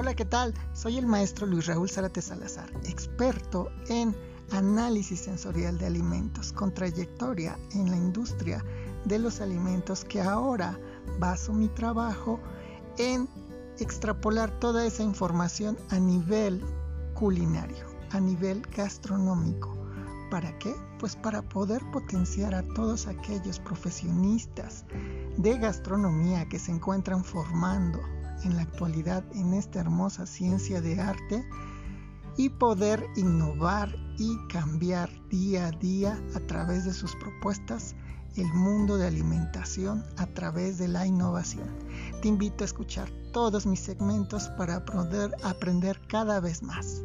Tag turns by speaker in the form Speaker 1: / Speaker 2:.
Speaker 1: Hola, ¿qué tal? Soy el maestro Luis Raúl Zárate Salazar, experto en análisis sensorial de alimentos, con trayectoria en la industria de los alimentos que ahora baso mi trabajo en extrapolar toda esa información a nivel culinario, a nivel gastronómico. ¿Para qué? Pues para poder potenciar a todos aquellos profesionistas de gastronomía que se encuentran formando en la actualidad en esta hermosa ciencia de arte y poder innovar y cambiar día a día a través de sus propuestas el mundo de alimentación a través de la innovación. Te invito a escuchar todos mis segmentos para poder aprender cada vez más.